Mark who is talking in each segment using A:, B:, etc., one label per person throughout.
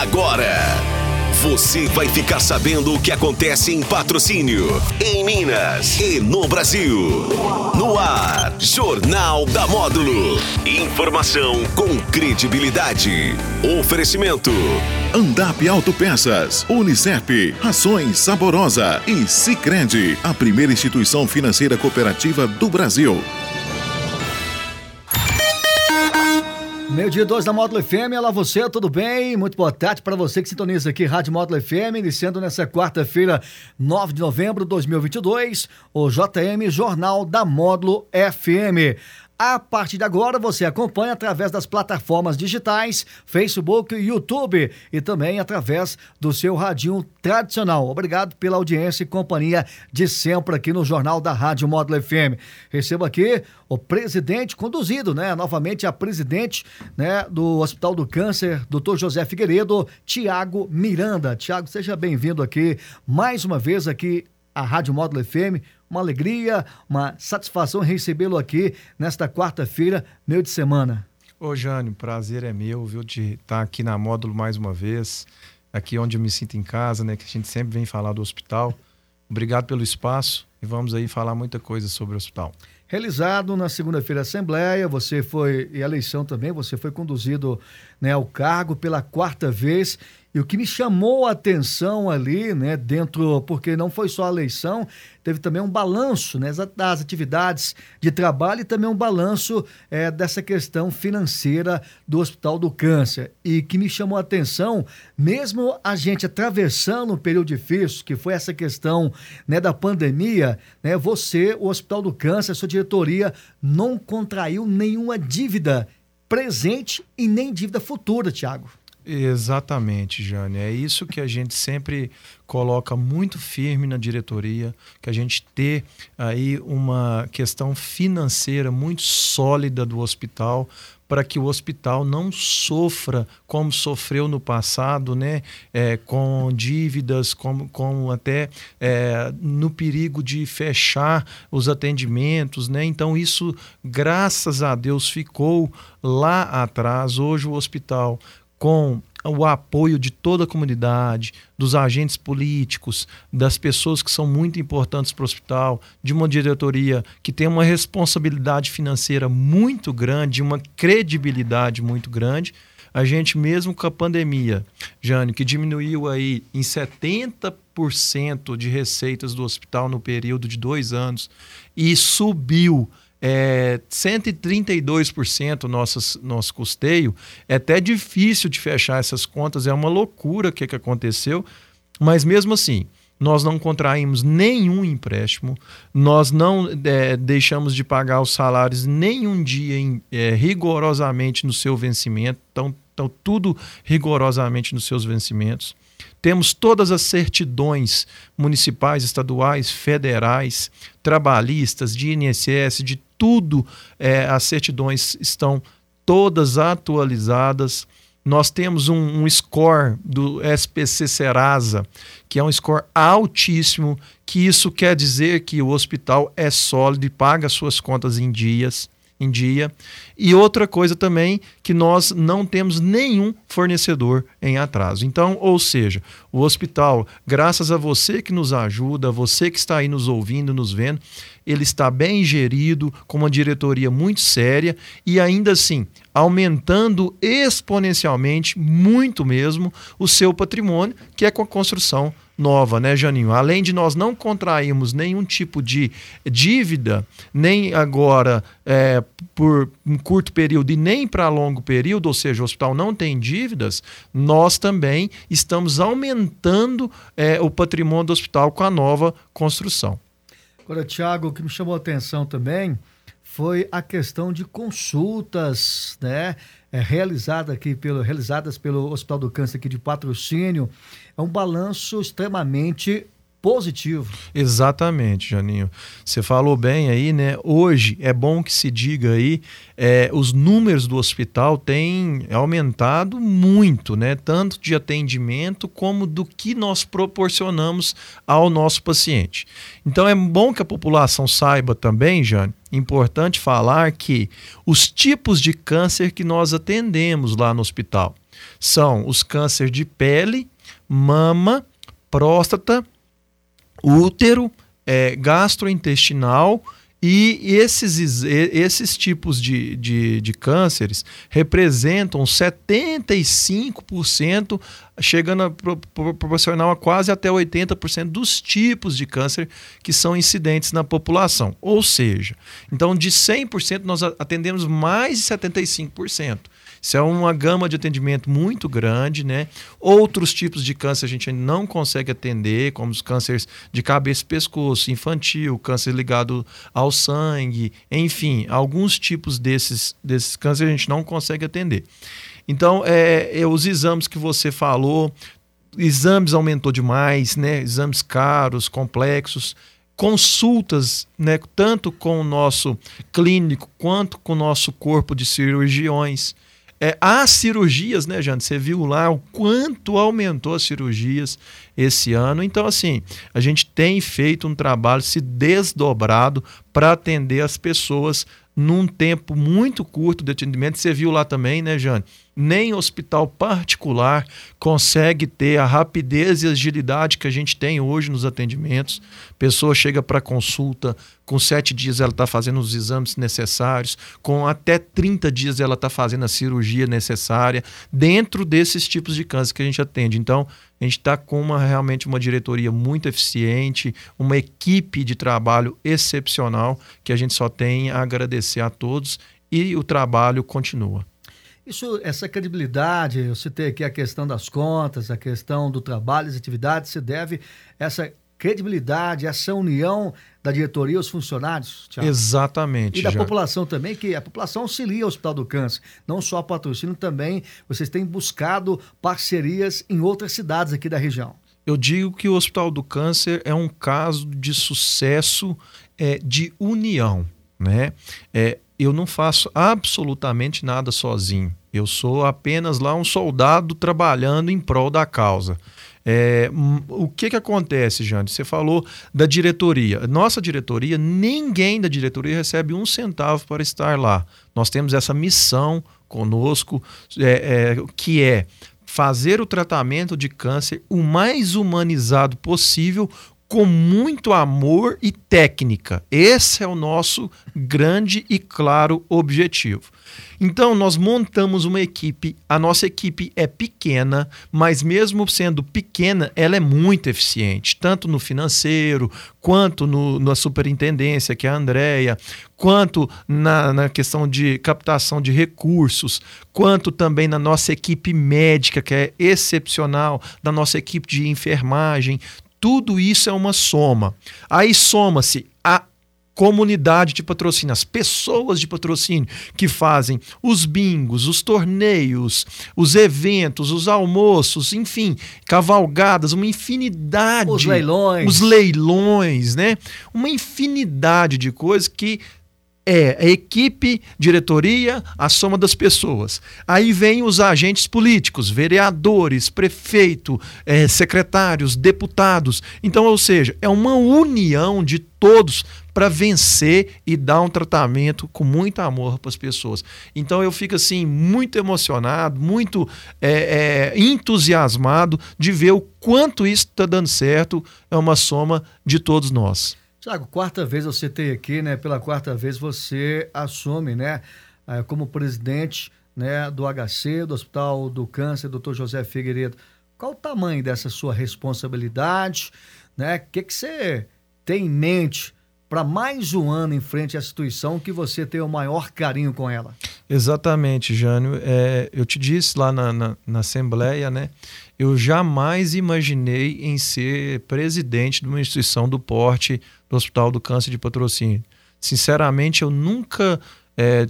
A: Agora, você vai ficar sabendo o que acontece em patrocínio, em Minas e no Brasil. No ar, Jornal da Módulo. Informação com credibilidade. Oferecimento. Andap Autopeças, Unicep, Rações Saborosa e Sicredi, a primeira instituição financeira cooperativa do Brasil.
B: Meio dia 2 da Módulo FM, olá você, tudo bem? Muito boa tarde para você que sintoniza aqui Rádio Módulo FM, iniciando nessa quarta-feira, 9 de novembro de 2022, o JM Jornal da Módulo FM. A partir de agora, você acompanha através das plataformas digitais, Facebook e YouTube e também através do seu radinho tradicional. Obrigado pela audiência e companhia de sempre aqui no Jornal da Rádio Módulo FM. Recebo aqui o presidente, conduzido, né, novamente a presidente, né, do Hospital do Câncer, Dr. José Figueiredo, Tiago Miranda. Tiago, seja bem-vindo aqui mais uma vez aqui à Rádio Módulo FM uma alegria, uma satisfação recebê-lo aqui nesta quarta-feira, meio de semana.
C: Ô Jânio, prazer é meu, viu, de estar aqui na Módulo mais uma vez, aqui onde eu me sinto em casa, né, que a gente sempre vem falar do hospital. Obrigado pelo espaço e vamos aí falar muita coisa sobre o hospital.
B: Realizado na segunda-feira a Assembleia, você foi, e a eleição também, você foi conduzido né, ao cargo pela quarta vez e o que me chamou a atenção ali, né, dentro, porque não foi só a eleição, teve também um balanço né, das atividades de trabalho e também um balanço é, dessa questão financeira do Hospital do Câncer. E que me chamou a atenção, mesmo a gente atravessando um período difícil, que foi essa questão né, da pandemia, né, você, o Hospital do Câncer, a sua diretoria, não contraiu nenhuma dívida presente e nem dívida futura, Tiago.
C: Exatamente, Jane. É isso que a gente sempre coloca muito firme na diretoria, que a gente ter aí uma questão financeira muito sólida do hospital para que o hospital não sofra como sofreu no passado, né? É, com dívidas, com, com até é, no perigo de fechar os atendimentos, né? Então isso, graças a Deus, ficou lá atrás. Hoje o hospital com o apoio de toda a comunidade, dos agentes políticos, das pessoas que são muito importantes para o hospital, de uma diretoria que tem uma responsabilidade financeira muito grande, uma credibilidade muito grande. A gente, mesmo com a pandemia, Jânio, que diminuiu aí em 70% de receitas do hospital no período de dois anos e subiu é, 132% nosso, nosso custeio. É até difícil de fechar essas contas, é uma loucura o que, que aconteceu, mas mesmo assim, nós não contraímos nenhum empréstimo, nós não é, deixamos de pagar os salários nenhum dia em, é, rigorosamente no seu vencimento, então, então tudo rigorosamente nos seus vencimentos. Temos todas as certidões municipais, estaduais, federais, trabalhistas, de INSS, de tudo, é, as certidões estão todas atualizadas. Nós temos um, um, score do SPC Serasa, que é um score altíssimo, que isso quer dizer que o hospital é sólido e paga suas contas em dias em dia. E outra coisa também que nós não temos nenhum fornecedor em atraso. Então, ou seja, o hospital, graças a você que nos ajuda, você que está aí nos ouvindo, nos vendo, ele está bem gerido, com uma diretoria muito séria e ainda assim aumentando exponencialmente, muito mesmo, o seu patrimônio, que é com a construção nova, né, Janinho? Além de nós não contrairmos nenhum tipo de dívida, nem agora é, por um curto período e nem para longo período, ou seja, o hospital não tem dívidas, nós também estamos aumentando é, o patrimônio do hospital com a nova construção.
B: Agora, Tiago, o que me chamou a atenção também foi a questão de consultas, né? É, realizada aqui pelo, realizadas pelo Hospital do Câncer aqui de patrocínio. É um balanço extremamente positivo.
C: Exatamente, Janinho. Você falou bem aí, né? Hoje é bom que se diga aí, é, os números do hospital têm aumentado muito, né? Tanto de atendimento como do que nós proporcionamos ao nosso paciente. Então é bom que a população saiba também, Jânio, importante falar que os tipos de câncer que nós atendemos lá no hospital. são os cânceres de pele, mama, próstata, útero, é, gastrointestinal e esses, esses tipos de, de, de cânceres representam 75%, chegando a proporcional a quase até 80% dos tipos de câncer que são incidentes na população. Ou seja, então de 100% nós atendemos mais de 75%. Isso é uma gama de atendimento muito grande, né? Outros tipos de câncer a gente não consegue atender, como os cânceres de cabeça e pescoço, infantil, câncer ligado ao sangue, enfim, alguns tipos desses, desses cânceres a gente não consegue atender. Então, é, é, os exames que você falou, exames aumentou demais, né? Exames caros, complexos consultas, né, tanto com o nosso clínico quanto com o nosso corpo de cirurgiões. É, as cirurgias, né, Jane? Você viu lá o quanto aumentou as cirurgias esse ano. Então, assim, a gente tem feito um trabalho se desdobrado para atender as pessoas num tempo muito curto de atendimento. Você viu lá também, né, Jane? Nem hospital particular consegue ter a rapidez e agilidade que a gente tem hoje nos atendimentos. Pessoa chega para consulta, com sete dias ela está fazendo os exames necessários, com até 30 dias ela está fazendo a cirurgia necessária, dentro desses tipos de câncer que a gente atende. Então, a gente está com uma, realmente uma diretoria muito eficiente, uma equipe de trabalho excepcional que a gente só tem a agradecer a todos e o trabalho continua.
B: Isso, essa credibilidade, eu citei aqui a questão das contas, a questão do trabalho, as atividades, se deve essa credibilidade, essa união da diretoria aos funcionários.
C: Thiago. Exatamente.
B: E da já. população também, que a população auxilia o Hospital do Câncer, não só patrocínio, também vocês têm buscado parcerias em outras cidades aqui da região.
C: Eu digo que o Hospital do Câncer é um caso de sucesso é, de união. Né? É, eu não faço absolutamente nada sozinho. Eu sou apenas lá um soldado trabalhando em prol da causa. É, o que, que acontece, Jane? Você falou da diretoria. Nossa diretoria, ninguém da diretoria recebe um centavo para estar lá. Nós temos essa missão conosco, é, é, que é fazer o tratamento de câncer o mais humanizado possível, com muito amor e técnica. Esse é o nosso grande e claro objetivo. Então, nós montamos uma equipe. A nossa equipe é pequena, mas mesmo sendo pequena, ela é muito eficiente, tanto no financeiro, quanto no, na superintendência, que é a Andrea, quanto na, na questão de captação de recursos, quanto também na nossa equipe médica, que é excepcional, da nossa equipe de enfermagem tudo isso é uma soma. Aí soma-se comunidade de patrocínio, as pessoas de patrocínio que fazem os bingos, os torneios, os eventos, os almoços, enfim, cavalgadas, uma infinidade.
B: Os leilões.
C: Os leilões, né? Uma infinidade de coisas que é a equipe, diretoria, a soma das pessoas. Aí vem os agentes políticos, vereadores, prefeito, é, secretários, deputados. Então, ou seja, é uma união de todos para vencer e dar um tratamento com muito amor para as pessoas. Então eu fico assim muito emocionado, muito é, é, entusiasmado de ver o quanto isso está dando certo. É uma soma de todos nós.
B: Tiago, quarta vez eu citei aqui, né? Pela quarta vez você assume, né? Eh, como presidente né, do HC, do Hospital do Câncer, doutor José Figueiredo. Qual o tamanho dessa sua responsabilidade? Né? O que, que você tem em mente para mais um ano em frente à instituição que você tem o maior carinho com ela?
C: Exatamente, Jânio. É, eu te disse lá na, na, na Assembleia, né? eu jamais imaginei em ser presidente de uma instituição do porte do Hospital do Câncer de Patrocínio. Sinceramente, eu nunca é,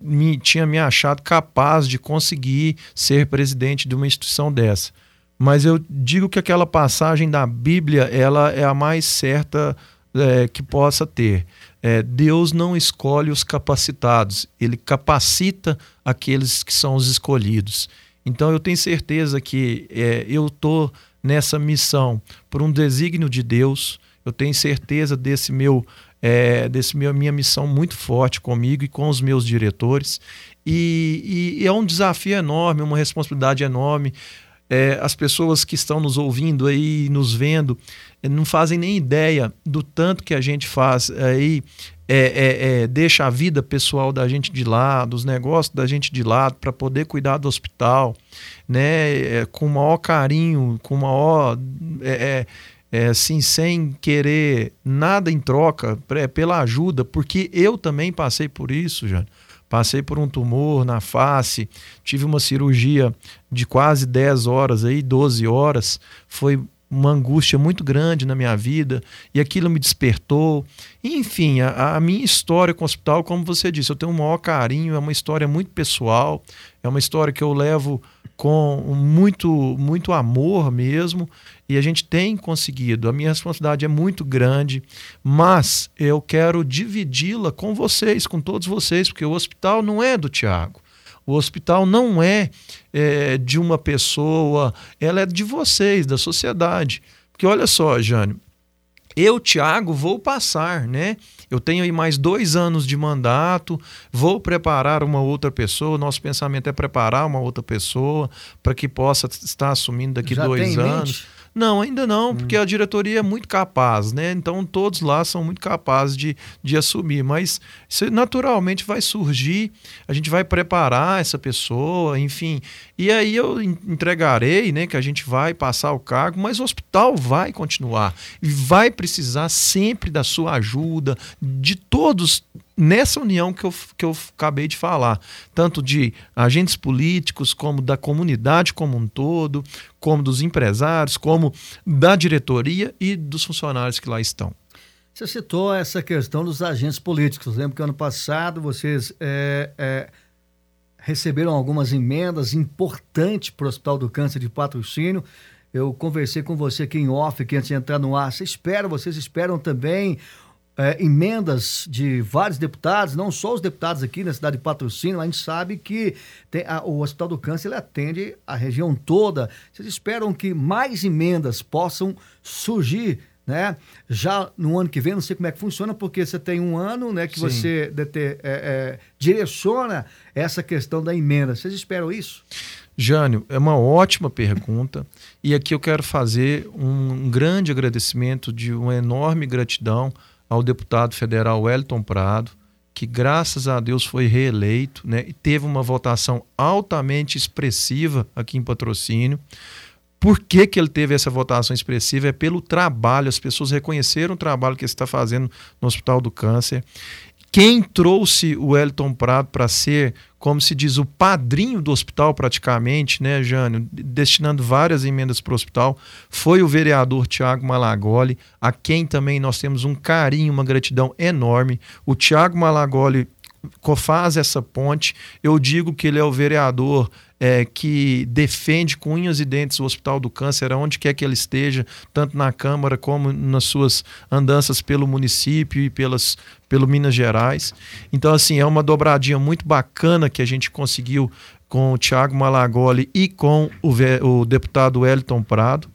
C: me, tinha me achado capaz de conseguir ser presidente de uma instituição dessa. Mas eu digo que aquela passagem da Bíblia ela é a mais certa é, que possa ter. É, Deus não escolhe os capacitados, ele capacita aqueles que são os escolhidos. Então eu tenho certeza que é, eu estou nessa missão por um desígnio de Deus, eu tenho certeza desse meu é, desse meu, minha missão muito forte comigo e com os meus diretores. E, e é um desafio enorme, uma responsabilidade enorme. É, as pessoas que estão nos ouvindo aí, nos vendo, é, não fazem nem ideia do tanto que a gente faz aí, é, é, é, deixa a vida pessoal da gente de lado, os negócios da gente de lado para poder cuidar do hospital, né? É, com o maior carinho, com o maior é, é, assim, sem querer nada em troca, pela ajuda, porque eu também passei por isso, já. Passei por um tumor na face, tive uma cirurgia de quase 10 horas aí, 12 horas. Foi uma angústia muito grande na minha vida e aquilo me despertou. Enfim, a, a, minha história com o hospital, como você disse, eu tenho um maior carinho, é uma história muito pessoal, é uma história que eu levo com muito, muito amor mesmo e a gente tem conseguido. A minha responsabilidade é muito grande, mas eu quero dividi-la com vocês, com todos vocês, porque o hospital não é do Tiago. O hospital não é, é, de uma pessoa, ela é de vocês, da sociedade. Porque olha só, Jânio, eu, Tiago, vou passar, né? Eu tenho aí mais dois anos de mandato, vou preparar uma outra pessoa. Nosso pensamento é preparar uma outra pessoa para que possa estar assumindo daqui Já dois anos. Mente? Não, ainda não, hum. porque a diretoria é muito capaz, né? Então todos lá são muito capazes de, de assumir, mas isso naturalmente vai surgir, a gente vai preparar essa pessoa, enfim. E aí eu entregarei, né, que a gente vai passar o cargo, mas o hospital vai continuar e vai precisar sempre da sua ajuda, de todos nessa união que eu, que eu acabei de falar, tanto de agentes políticos, como da comunidade como um todo, como dos empresários, como da diretoria e dos funcionários que lá estão.
B: Você citou essa questão dos agentes políticos. Lembro que ano passado vocês é, é, receberam algumas emendas importantes para o Hospital do Câncer de Patrocínio. Eu conversei com você aqui em off, que antes de entrar no ar. Você espera, vocês esperam também é, emendas de vários deputados, não só os deputados aqui na cidade de Patrocínio, a gente sabe que tem a, o Hospital do Câncer ele atende a região toda. Vocês esperam que mais emendas possam surgir né? Já no ano que vem, não sei como é que funciona, porque você tem um ano, né, que Sim. você de, é, é, direciona essa questão da emenda. Vocês esperam isso?
C: Jânio, é uma ótima pergunta. E aqui eu quero fazer um grande agradecimento, de uma enorme gratidão ao deputado federal Wellington Prado, que graças a Deus foi reeleito né, e teve uma votação altamente expressiva aqui em patrocínio. Por que, que ele teve essa votação expressiva? É pelo trabalho, as pessoas reconheceram o trabalho que ele está fazendo no Hospital do Câncer. Quem trouxe o Wellington Prado para ser, como se diz, o padrinho do hospital praticamente, né, Jânio, destinando várias emendas para o hospital, foi o vereador Tiago Malagoli, a quem também nós temos um carinho, uma gratidão enorme. O Tiago Malagoli faz essa ponte. Eu digo que ele é o vereador é, que defende com unhas e dentes o Hospital do Câncer, onde quer que ele esteja, tanto na Câmara como nas suas andanças pelo município e pelas, pelo Minas Gerais. Então, assim, é uma dobradinha muito bacana que a gente conseguiu com o Tiago Malagoli e com o, o deputado Wellington Prado.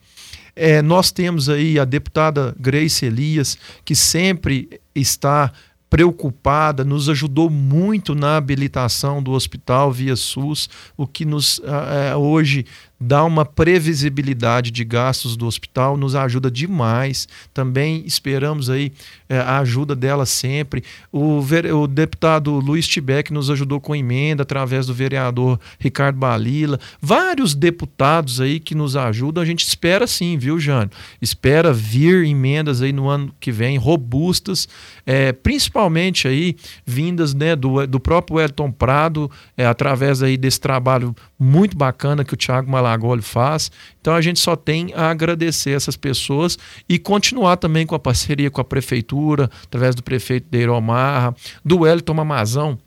C: É, nós temos aí a deputada Grace Elias, que sempre está preocupada, nos ajudou muito na habilitação do hospital via SUS, o que nos é, hoje dá uma previsibilidade de gastos do hospital, nos ajuda demais. Também esperamos aí é, a ajuda dela sempre. O, o deputado Luiz Tibeck nos ajudou com emenda através do vereador Ricardo Balila. Vários deputados aí que nos ajudam. A gente espera sim, viu, Jânio? Espera vir emendas aí no ano que vem, robustas, é, principalmente aí vindas né, do, do próprio Elton Prado, é, através aí desse trabalho muito bacana que o Thiago Malagoli faz. Então a gente só tem a agradecer essas pessoas e continuar também com a parceria com a prefeitura, através do prefeito Deiro Marra, do Wellington Mamazão,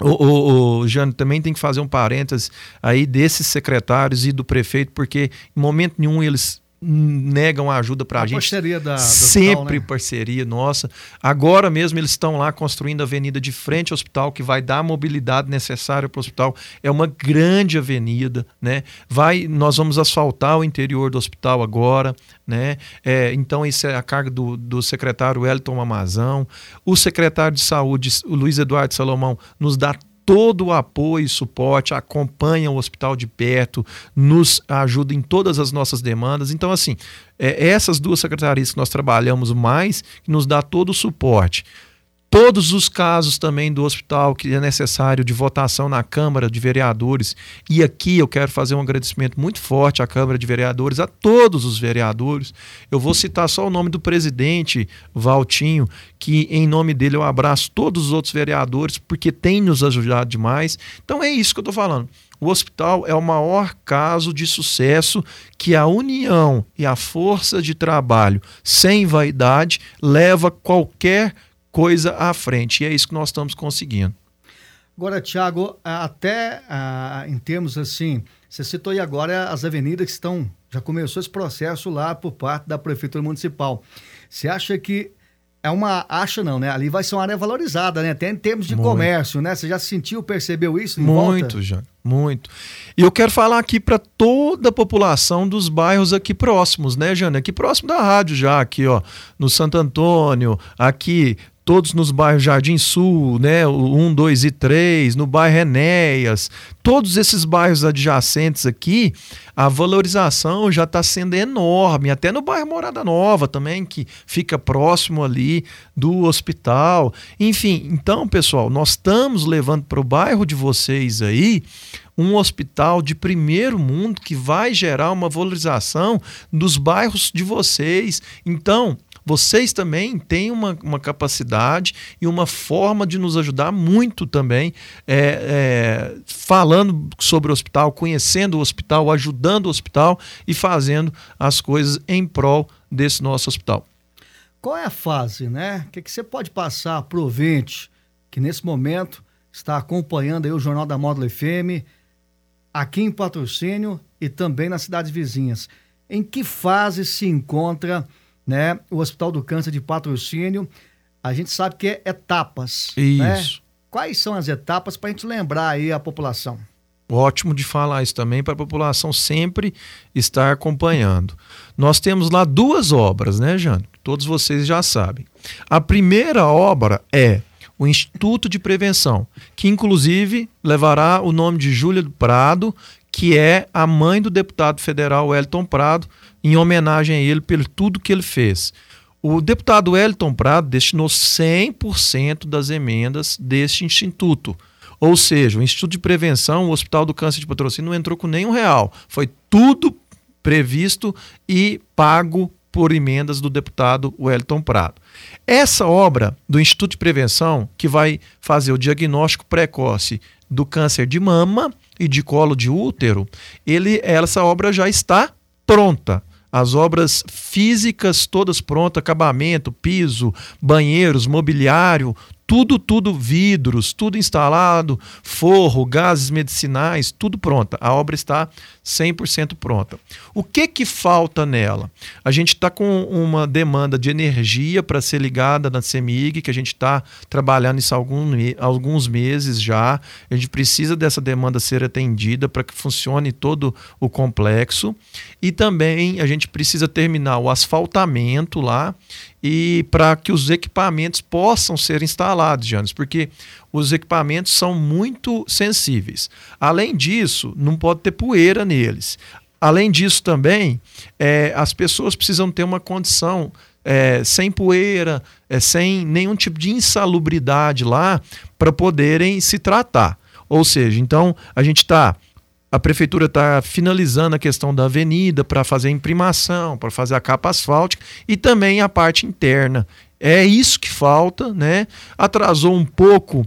C: o, o, o Jânio também tem que fazer um parênteses aí desses secretários e do prefeito, porque em momento nenhum eles negam ajuda para a gente.
B: Parceria da,
C: Sempre
B: hospital, né?
C: parceria nossa. Agora mesmo eles estão lá construindo a avenida de frente ao hospital, que vai dar a mobilidade necessária para o hospital. É uma grande avenida, né? Vai, nós vamos asfaltar o interior do hospital agora, né? É, então isso é a carga do, do secretário Wellington Amazão. O secretário de saúde, o Luiz Eduardo Salomão, nos dá todo o apoio e suporte, acompanha o hospital de perto, nos ajuda em todas as nossas demandas. Então, assim, é, essas duas secretarias que nós trabalhamos mais, que nos dá todo o suporte todos os casos também do hospital que é necessário de votação na Câmara de Vereadores. E aqui eu quero fazer um agradecimento muito forte à Câmara de Vereadores, a todos os vereadores. Eu vou citar só o nome do presidente, Valtinho, que em nome dele eu abraço todos os outros vereadores, porque tem nos ajudado demais. Então é isso que eu estou falando. O hospital é o maior caso de sucesso que a união e a força de trabalho sem vaidade leva qualquer coisa à frente. E é isso que nós estamos conseguindo.
B: Agora, Tiago, até ah, em termos assim, você citou aí agora as avenidas que estão. Já começou esse processo lá por parte da Prefeitura Municipal. Você acha que é uma. Acha não, né? Ali vai ser uma área valorizada, né? Até em termos de muito. comércio, né? Você já sentiu, percebeu isso?
C: muito, já. Muito. E eu quero falar aqui para toda a população dos bairros aqui próximos, né, Jana? Aqui próximo da rádio já, aqui, ó, no Santo Antônio, aqui todos nos bairros Jardim Sul, né, o 1, 2 e 3, no bairro Enéas, todos esses bairros adjacentes aqui, a valorização já está sendo enorme, até no bairro Morada Nova também, que fica próximo ali do hospital. Enfim, então, pessoal, nós estamos levando para o bairro de vocês aí um hospital de primeiro mundo que vai gerar uma valorização dos bairros de vocês. Então, vocês também têm uma, uma capacidade e uma forma de nos ajudar muito também, é, é, falando sobre o hospital, conhecendo o hospital, ajudando o hospital e fazendo as coisas em prol desse nosso hospital.
B: Qual é a fase, né? O que, que você pode passar para o ouvinte que nesse momento está acompanhando aí o Jornal da Módulo FM aqui em patrocínio e também nas cidades vizinhas? Em que fase se encontra né? O Hospital do Câncer de Patrocínio, a gente sabe que é etapas. Né? Isso. Né? Quais são as etapas para a gente lembrar aí a população?
C: Ótimo de falar isso também para a população sempre estar acompanhando. Nós temos lá duas obras, né, Jane? Todos vocês já sabem. A primeira obra é o Instituto de Prevenção, que inclusive levará o nome de Júlia do Prado, que é a mãe do deputado federal Elton Prado, em homenagem a ele por tudo que ele fez. O deputado Wellington Prado destinou 100% das emendas deste instituto. Ou seja, o Instituto de Prevenção, o Hospital do Câncer de Patrocínio não entrou com nenhum real. Foi tudo previsto e pago por emendas do deputado Wellington Prado. Essa obra do Instituto de Prevenção, que vai fazer o diagnóstico precoce do câncer de mama e de colo de útero, ele, essa obra já está pronta as obras físicas todas prontas, acabamento, piso, banheiros, mobiliário, tudo, tudo vidros, tudo instalado, forro, gases medicinais, tudo pronta. A obra está 100% pronta. O que que falta nela? A gente está com uma demanda de energia para ser ligada na CEMIG, que a gente está trabalhando isso há alguns meses já. A gente precisa dessa demanda ser atendida para que funcione todo o complexo. E também a gente precisa terminar o asfaltamento lá e para que os equipamentos possam ser instalados, Janes, porque os equipamentos são muito sensíveis. Além disso, não pode ter poeira neles. Além disso, também, é, as pessoas precisam ter uma condição é, sem poeira, é, sem nenhum tipo de insalubridade lá para poderem se tratar. Ou seja, então a gente está a prefeitura está finalizando a questão da avenida para fazer a imprimação, para fazer a capa asfáltica e também a parte interna. É isso que falta, né? Atrasou um pouco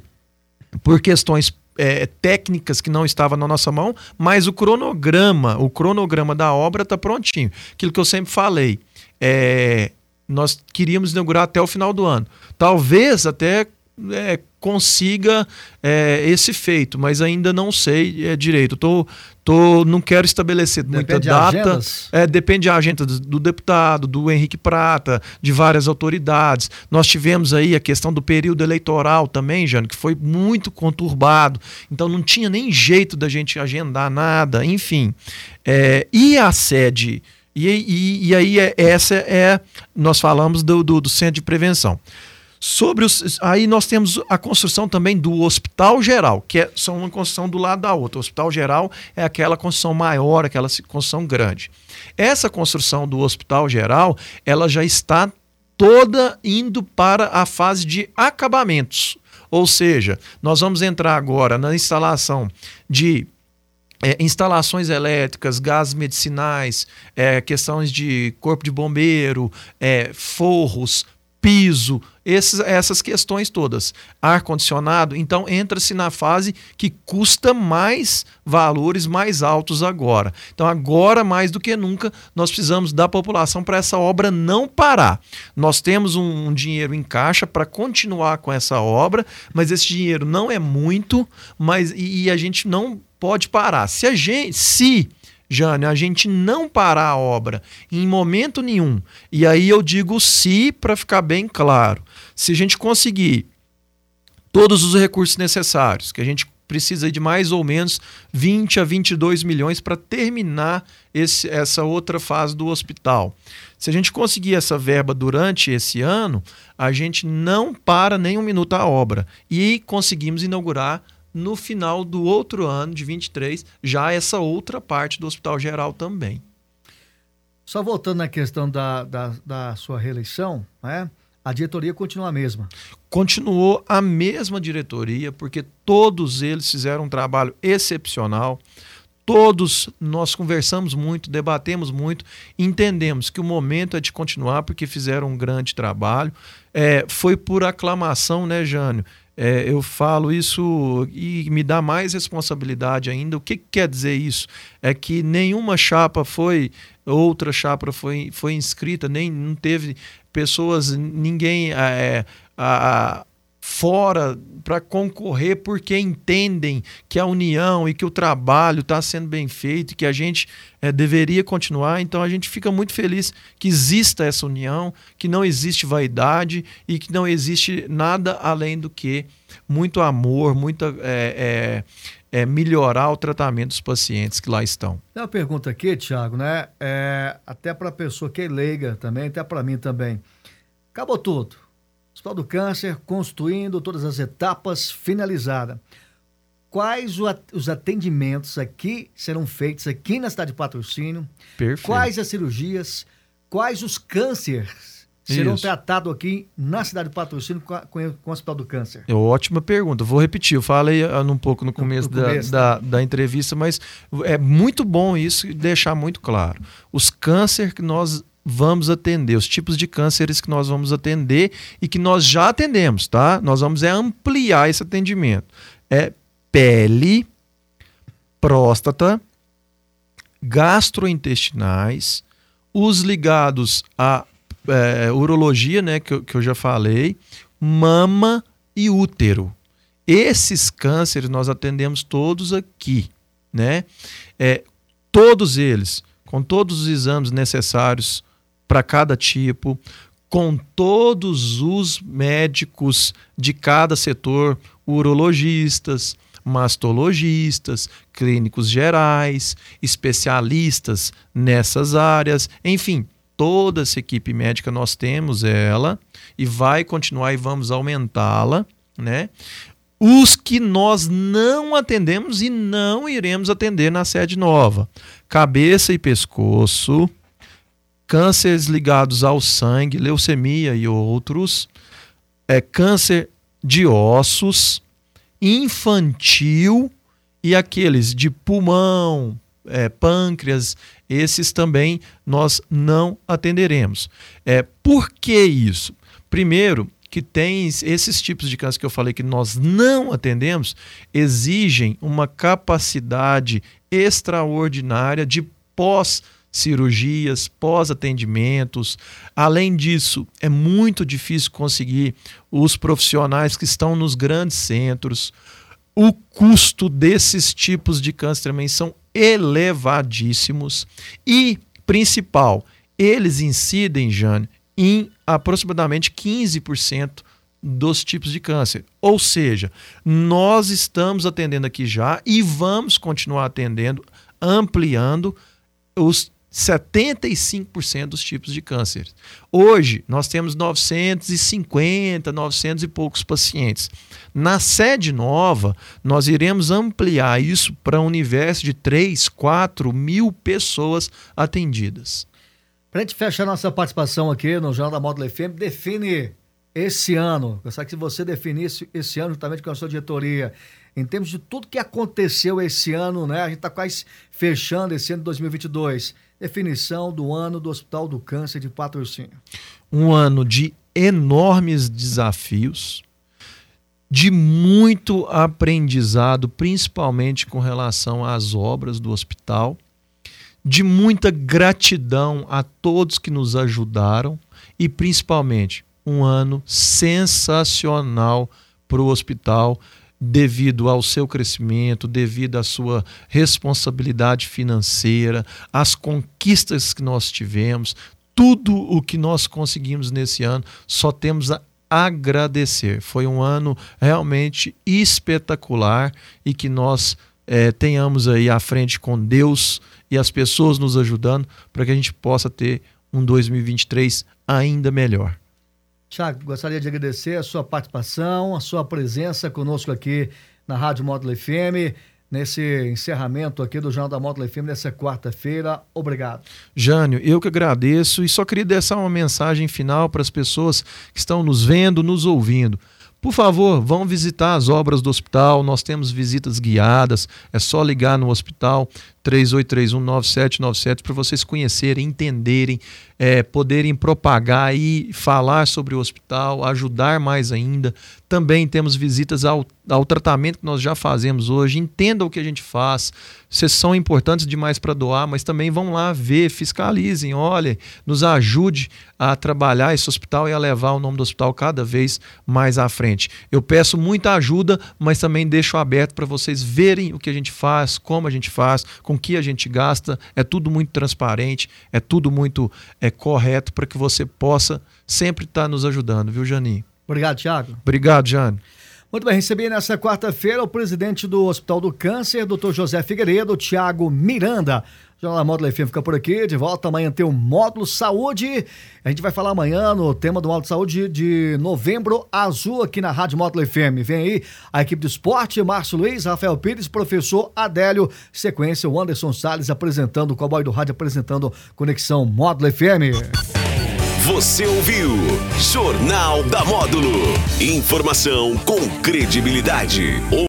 C: por questões é, técnicas que não estavam na nossa mão, mas o cronograma, o cronograma da obra está prontinho. Aquilo que eu sempre falei, é, nós queríamos inaugurar até o final do ano. Talvez até é, consiga é, esse feito, mas ainda não sei é, direito. Tô, tô, não quero estabelecer depende muita data. É, depende da agenda do, do, deputado, do Henrique Prata, de várias autoridades. Nós tivemos aí a questão do período eleitoral também, Jânio, que foi muito conturbado. Então não tinha nem jeito da gente agendar nada, enfim. É, e a sede. E, e, e aí, é, essa é. Nós falamos do, do, do centro de prevenção. Sobre os, aí nós temos a construção também do Hospital Geral, que é só uma construção do lado da outra. O Hospital Geral é aquela construção maior, aquela construção grande. Essa construção do Hospital Geral, ela já está toda indo para a fase de acabamentos. Ou seja, nós vamos entrar agora na instalação de é, instalações elétricas, gases medicinais, é, questões de corpo de bombeiro, é, forros, piso, esses, essas questões todas. Ar-condicionado, então entra-se na fase que custa mais valores mais altos agora. Então, agora mais do que nunca, nós precisamos da população para essa obra não parar. Nós temos um, um dinheiro em caixa para continuar com essa obra, mas esse dinheiro não é muito, mas e, e a gente não pode parar. Se a gente, se Jânio, a gente não parar a obra em momento nenhum. E aí eu digo se para ficar bem claro. Se a gente conseguir todos os recursos necessários, que a gente precisa de mais ou menos 20 a 22 milhões para terminar esse, essa outra fase do hospital. Se a gente conseguir essa verba durante esse ano, a gente não para nem um minuto a obra e conseguimos inaugurar no final do outro ano, de 23, já essa outra parte do Hospital Geral também.
B: Só voltando na questão da, da, da sua reeleição, né? a diretoria continua a mesma.
C: Continuou a mesma diretoria, porque todos eles fizeram um trabalho excepcional. Todos nós conversamos muito, debatemos muito, entendemos que o momento é de continuar, porque fizeram um grande trabalho. É, foi por aclamação, né, Jânio? É, eu falo isso e me dá mais responsabilidade ainda. O que, que, quer dizer isso? É que nenhuma chapa foi, outra chapa foi, foi inscrita, nem não teve pessoas, ninguém é, a, fora para concorrer porque entendem que a união e que o trabalho está sendo bem feito e que a gente é, deveria continuar. Então a gente fica muito feliz que exista essa união, que não existe vaidade e que não existe nada além do que muito amor, muita é, é, melhorar o tratamento dos pacientes que lá estão.
B: Tem uma pergunta aqui, Tiago, né? É, até para a pessoa que é leiga também, até para mim também. Acabou tudo Hospital do Câncer construindo todas as etapas finalizada. Quais os atendimentos aqui serão feitos aqui na cidade de Patrocínio? Perfeito. Quais as cirurgias? Quais os cânceres serão tratados aqui na cidade de Patrocínio com, a, com, o Hospital do Câncer?
C: É ótima pergunta. Vou repetir. Eu falei uh, um pouco no começo, no, no começo da, né? da, da, entrevista, mas é muito bom isso deixar muito claro. Os cânceres que nós vamos atender, os tipos de cânceres que nós vamos atender e que nós já atendemos, tá? Nós vamos é ampliar esse atendimento. É pele, próstata, gastrointestinais, os ligados à é, urologia, né, que eu, que eu já falei, mama e útero. Esses cânceres nós atendemos todos aqui, né? É, todos eles, com todos os exames necessários para cada tipo, com todos os médicos de cada setor, urologistas, mastologistas, clínicos gerais, especialistas nessas áreas, enfim, toda essa equipe médica nós temos ela e vai continuar e vamos aumentá-la, né? Os que nós não atendemos e não iremos atender na sede nova: cabeça e pescoço, cânceres ligados ao sangue, leucemia e outros, é, câncer de ossos, infantil e aqueles de pulmão, é, pâncreas, esses também nós não atenderemos. É, por que isso? Primeiro, que tem esses tipos de câncer que eu falei que nós não atendemos, exigem uma capacidade extraordinária de pós cirurgias, pós-atendimentos. Além disso, é muito difícil conseguir os profissionais que estão nos grandes centros. O custo desses tipos de câncer também são elevadíssimos e, principal, eles incidem, Jane, em aproximadamente 15% dos tipos de câncer. Ou seja, nós estamos atendendo aqui já e vamos continuar atendendo, ampliando os 75% dos tipos de câncer. Hoje, nós temos 950, 900 e poucos pacientes. Na sede nova, nós iremos ampliar isso para um universo de 3, 4 mil pessoas atendidas.
B: Para a gente fechar nossa participação aqui no Jornal da Módulo FM, define esse ano, gostaria que você definisse esse ano, juntamente com a sua diretoria, em termos de tudo que aconteceu esse ano, né? A gente está quase fechando esse ano de 2022 definição do ano do Hospital do Câncer de Patrocínio.
C: Um ano de enormes desafios, de muito aprendizado, principalmente com relação às obras do hospital, de muita gratidão a todos que nos ajudaram e principalmente um ano sensacional para o hospital devido ao seu crescimento, devido à sua responsabilidade financeira, às conquistas que nós tivemos, tudo o que nós conseguimos nesse ano, só temos a agradecer. Foi um ano realmente espetacular e que nós é, tenhamos aí à frente com Deus e as pessoas nos ajudando para que a gente possa ter um 2023 ainda melhor.
B: Tiago, gostaria de agradecer a sua participação, a sua presença conosco aqui na Rádio Módulo FM, nesse encerramento aqui do Jornal da Módulo FM nessa quarta-feira. Obrigado.
C: Jânio, eu que agradeço e só queria deixar uma mensagem final para as pessoas que estão nos vendo, nos ouvindo. Por favor, vão visitar as obras do hospital. Nós temos visitas guiadas. É só ligar no hospital 38319797 para vocês conhecerem, entenderem, é, poderem propagar e falar sobre o hospital, ajudar mais ainda. Também temos visitas ao, ao tratamento que nós já fazemos hoje. Entenda o que a gente faz. Vocês são importantes demais para doar, mas também vão lá ver, fiscalizem, olhem, nos ajude a trabalhar esse hospital e a levar o nome do hospital cada vez mais à frente. Eu peço muita ajuda, mas também deixo aberto para vocês verem o que a gente faz, como a gente faz, com com que a gente gasta, é tudo muito transparente, é tudo muito é, correto para que você possa sempre estar tá nos ajudando, viu, Janinho?
B: Obrigado, Tiago.
C: Obrigado, Jane.
B: Muito bem, recebi nessa quarta-feira o presidente do Hospital do Câncer, Dr. José Figueiredo, Tiago Miranda. Jornal Módulo FM fica por aqui, de volta amanhã tem o Módulo Saúde. A gente vai falar amanhã no tema do Módulo Saúde de novembro azul aqui na Rádio Módulo FM. Vem aí a equipe do esporte, Márcio Luiz, Rafael Pires, professor Adélio, sequência o Anderson Salles apresentando, o Cowboy do Rádio apresentando Conexão Módulo FM.
A: Você ouviu Jornal da Módulo. Informação com credibilidade.